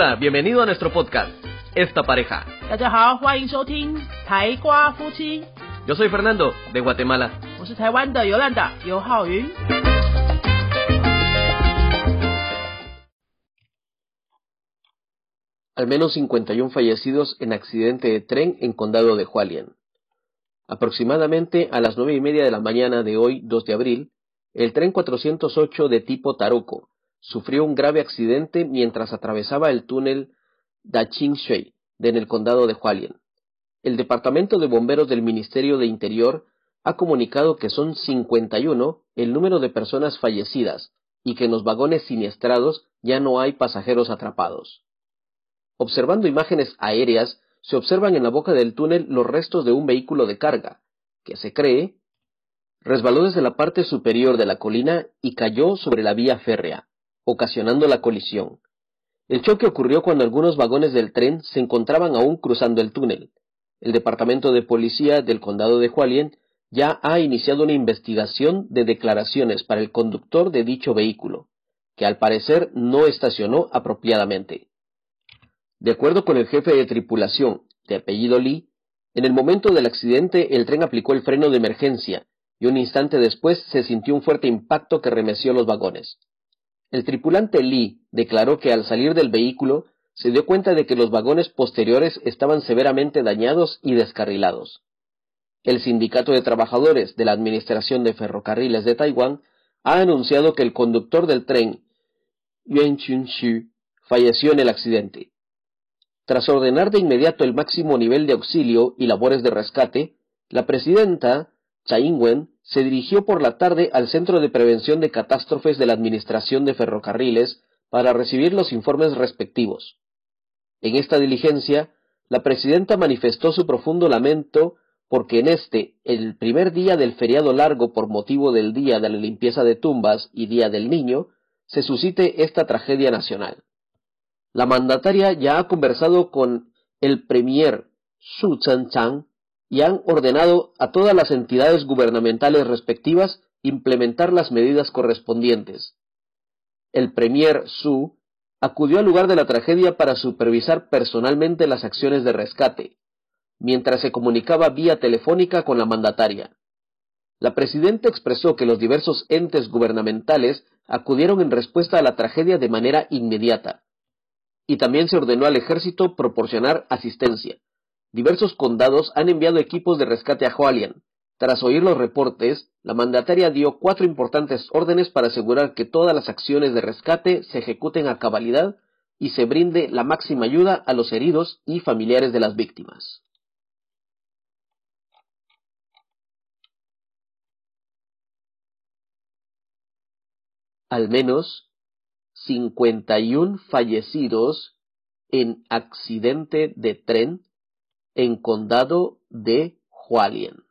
Hola, bienvenido a nuestro podcast, Esta Pareja. Yo soy Fernando, de Guatemala. Al menos 51 fallecidos en accidente de tren en condado de Hualien. Aproximadamente a las nueve y media de la mañana de hoy, 2 de abril, el tren 408 de tipo Taroko, sufrió un grave accidente mientras atravesaba el túnel Dachingshui en el condado de Hualien. El Departamento de Bomberos del Ministerio de Interior ha comunicado que son 51 el número de personas fallecidas y que en los vagones siniestrados ya no hay pasajeros atrapados. Observando imágenes aéreas, se observan en la boca del túnel los restos de un vehículo de carga, que se cree resbaló desde la parte superior de la colina y cayó sobre la vía férrea, ocasionando la colisión. El choque ocurrió cuando algunos vagones del tren se encontraban aún cruzando el túnel. El Departamento de Policía del Condado de Hualien ya ha iniciado una investigación de declaraciones para el conductor de dicho vehículo, que al parecer no estacionó apropiadamente. De acuerdo con el jefe de tripulación, de apellido Lee, en el momento del accidente el tren aplicó el freno de emergencia y un instante después se sintió un fuerte impacto que remeció los vagones. El tripulante Lee declaró que al salir del vehículo se dio cuenta de que los vagones posteriores estaban severamente dañados y descarrilados. El Sindicato de Trabajadores de la Administración de Ferrocarriles de Taiwán ha anunciado que el conductor del tren, Yuan Chun-shu, falleció en el accidente. Tras ordenar de inmediato el máximo nivel de auxilio y labores de rescate, la presidenta Tsai Ing-wen se dirigió por la tarde al Centro de Prevención de Catástrofes de la Administración de Ferrocarriles para recibir los informes respectivos. En esta diligencia, la presidenta manifestó su profundo lamento porque en este, el primer día del feriado largo por motivo del Día de la Limpieza de Tumbas y Día del Niño, se suscite esta tragedia nacional. La mandataria ya ha conversado con el premier Su Chen-chang y han ordenado a todas las entidades gubernamentales respectivas implementar las medidas correspondientes. El premier Su acudió al lugar de la tragedia para supervisar personalmente las acciones de rescate, mientras se comunicaba vía telefónica con la mandataria. La presidenta expresó que los diversos entes gubernamentales acudieron en respuesta a la tragedia de manera inmediata, y también se ordenó al ejército proporcionar asistencia. Diversos condados han enviado equipos de rescate a Hualien. Tras oír los reportes, la mandataria dio cuatro importantes órdenes para asegurar que todas las acciones de rescate se ejecuten a cabalidad y se brinde la máxima ayuda a los heridos y familiares de las víctimas. Al menos 51 fallecidos en accidente de tren en condado de Hualien.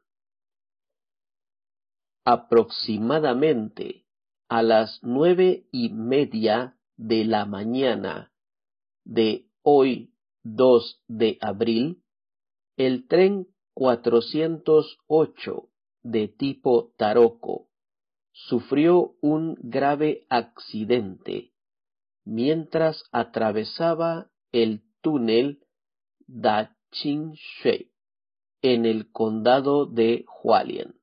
Aproximadamente a las nueve y media de la mañana de hoy 2 de abril, el tren 408 de tipo Taroko sufrió un grave accidente mientras atravesaba el túnel En el condado de Hualien.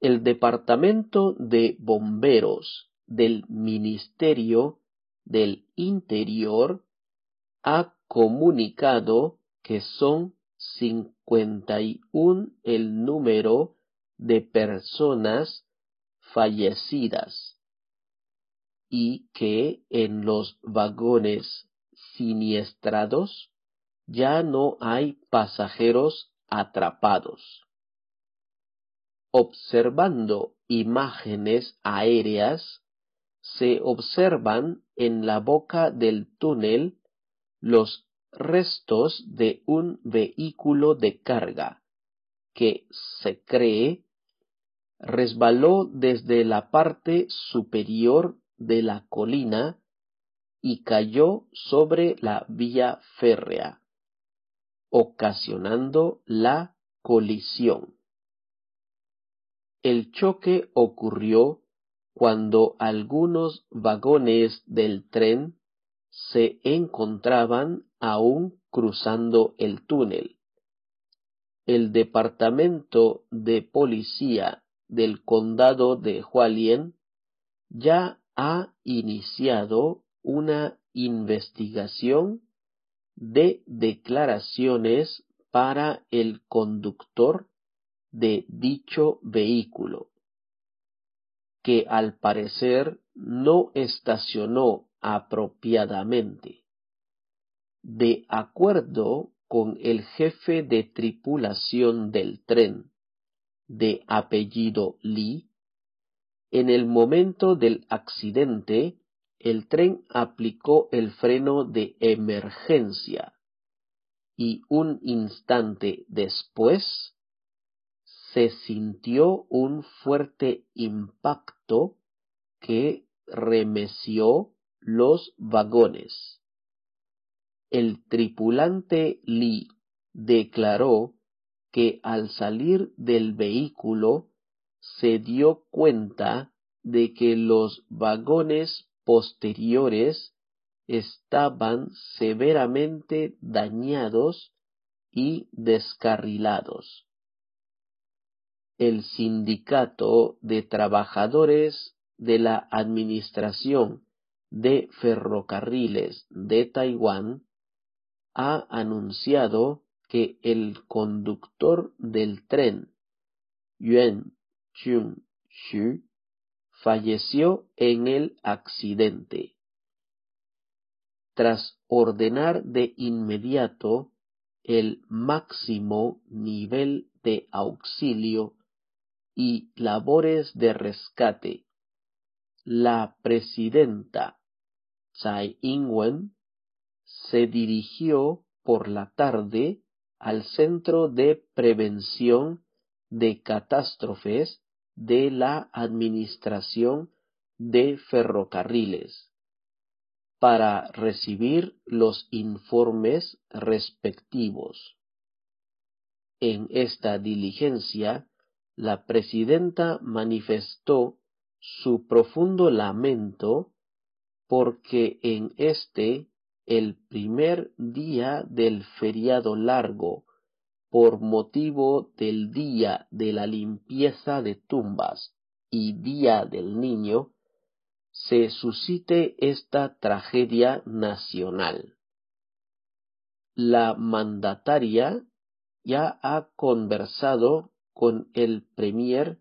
El Departamento de Bomberos del Ministerio del Interior ha comunicado que son 51 el número de personas fallecidas y que en los vagones siniestrados ya no hay pasajeros atrapados. Observando imágenes aéreas, se observan en la boca del túnel los restos de un vehículo de carga que se cree resbaló desde la parte superior de la colina y cayó sobre la vía férrea, ocasionando la colisión. El choque ocurrió cuando algunos vagones del tren se encontraban aún cruzando el túnel. El Departamento de Policía del Condado de Hualien ya ha iniciado una investigación de declaraciones para el conductor de dicho vehículo, que al parecer no estacionó apropiadamente. De acuerdo con el jefe de tripulación del tren, de apellido Lee, en el momento del accidente, el tren aplicó el freno de emergencia y un instante después se sintió un fuerte impacto que remeció los vagones. El tripulante Lee declaró que al salir del vehículo se dio cuenta de que los vagones posteriores estaban severamente dañados y descarrilados. El sindicato de trabajadores de la Administración de Ferrocarriles de Taiwán ha anunciado que el conductor del tren, Yuan Chun-Xu, falleció en el accidente. Tras ordenar de inmediato el máximo nivel de auxilio y labores de rescate, la presidenta Tsai Ing-wen se dirigió por la tarde al Centro de Prevención de Catástrofes de la Administración de Ferrocarriles para recibir los informes respectivos. En esta diligencia, la presidenta manifestó su profundo lamento porque en este, el primer día del feriado largo, por motivo del día de la limpieza de tumbas y día del niño, se suscite esta tragedia nacional. La mandataria ya ha conversado con el premier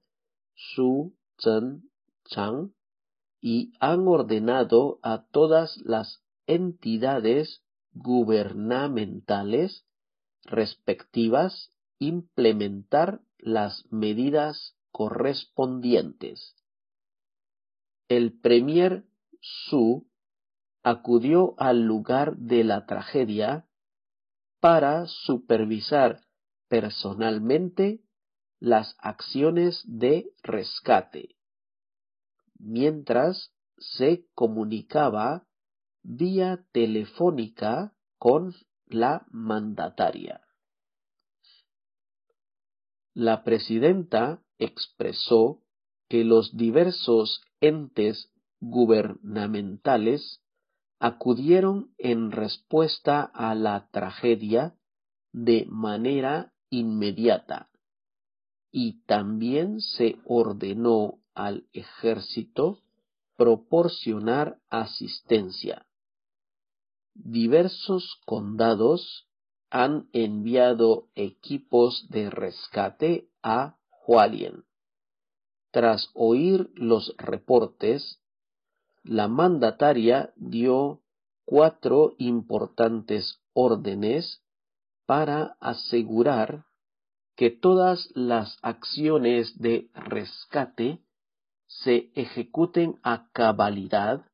Su Zhen Chang y han ordenado a todas las entidades gubernamentales respectivas implementar las medidas correspondientes. El premier Su acudió al lugar de la tragedia para supervisar personalmente las acciones de rescate mientras se comunicaba vía telefónica con la mandataria. La presidenta expresó que los diversos entes gubernamentales acudieron en respuesta a la tragedia de manera inmediata y también se ordenó al ejército proporcionar asistencia. Diversos condados han enviado equipos de rescate a Hualien. Tras oír los reportes, la mandataria dio cuatro importantes órdenes para asegurar que todas las acciones de rescate se ejecuten a cabalidad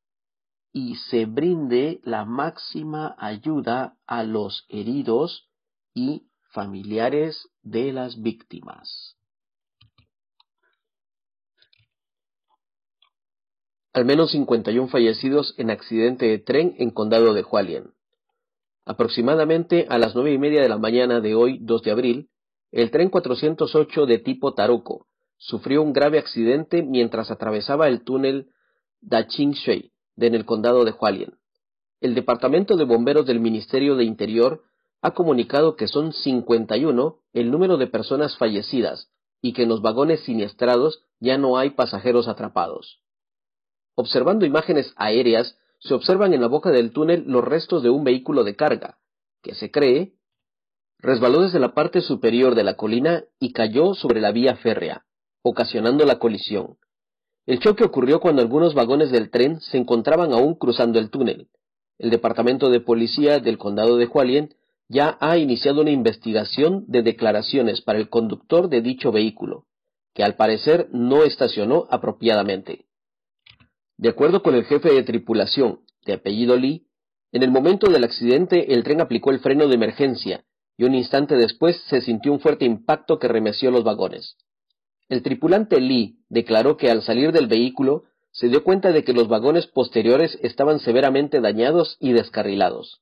y se brinde la máxima ayuda a los heridos y familiares de las víctimas. Al menos 51 fallecidos en accidente de tren en condado de Hualien. Aproximadamente a las nueve y media de la mañana de hoy, 2 de abril, el tren 408 de tipo Taroko sufrió un grave accidente mientras atravesaba el túnel Shui en el condado de Hualien. el Departamento de Bomberos del Ministerio de Interior ha comunicado que son 51 el número de personas fallecidas y que en los vagones siniestrados ya no hay pasajeros atrapados. Observando imágenes aéreas, se observan en la boca del túnel los restos de un vehículo de carga, que se cree resbaló desde la parte superior de la colina y cayó sobre la vía férrea, ocasionando la colisión. El choque ocurrió cuando algunos vagones del tren se encontraban aún cruzando el túnel. El Departamento de Policía del Condado de Hualien ya ha iniciado una investigación de declaraciones para el conductor de dicho vehículo, que al parecer no estacionó apropiadamente. De acuerdo con el jefe de tripulación, de apellido Lee, en el momento del accidente el tren aplicó el freno de emergencia y un instante después se sintió un fuerte impacto que remeció los vagones. El tripulante Lee declaró que al salir del vehículo se dio cuenta de que los vagones posteriores estaban severamente dañados y descarrilados.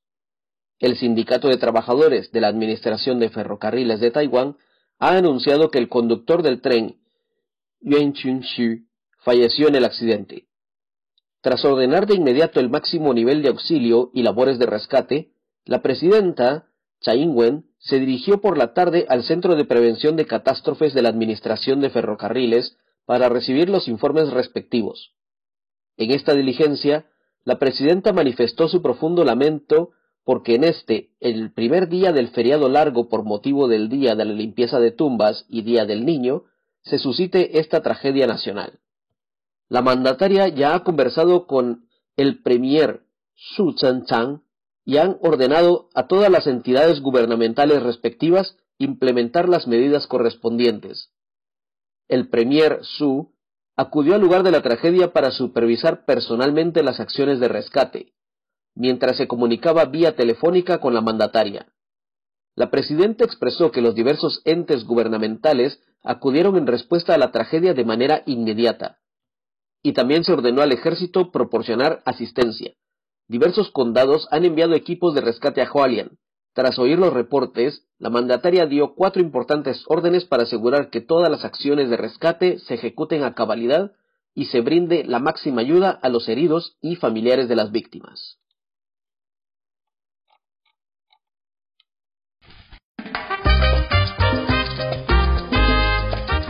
El Sindicato de Trabajadores de la Administración de Ferrocarriles de Taiwán ha anunciado que el conductor del tren, Yuan Chun-shu, falleció en el accidente. Tras ordenar de inmediato el máximo nivel de auxilio y labores de rescate, la presidenta Tsai Ing-wen se dirigió por la tarde al Centro de Prevención de Catástrofes de la Administración de Ferrocarriles para recibir los informes respectivos. En esta diligencia, la presidenta manifestó su profundo lamento porque en este, el primer día del feriado largo por motivo del Día de la Limpieza de Tumbas y Día del Niño, se suscite esta tragedia nacional. La mandataria ya ha conversado con el premier Su Chen-chang y han ordenado a todas las entidades gubernamentales respectivas implementar las medidas correspondientes. El premier Su acudió al lugar de la tragedia para supervisar personalmente las acciones de rescate, mientras se comunicaba vía telefónica con la mandataria. La presidenta expresó que los diversos entes gubernamentales acudieron en respuesta a la tragedia de manera inmediata, y también se ordenó al ejército proporcionar asistencia. Diversos condados han enviado equipos de rescate a Hualien. Tras oír los reportes, la mandataria dio cuatro importantes órdenes para asegurar que todas las acciones de rescate se ejecuten a cabalidad y se brinde la máxima ayuda a los heridos y familiares de las víctimas.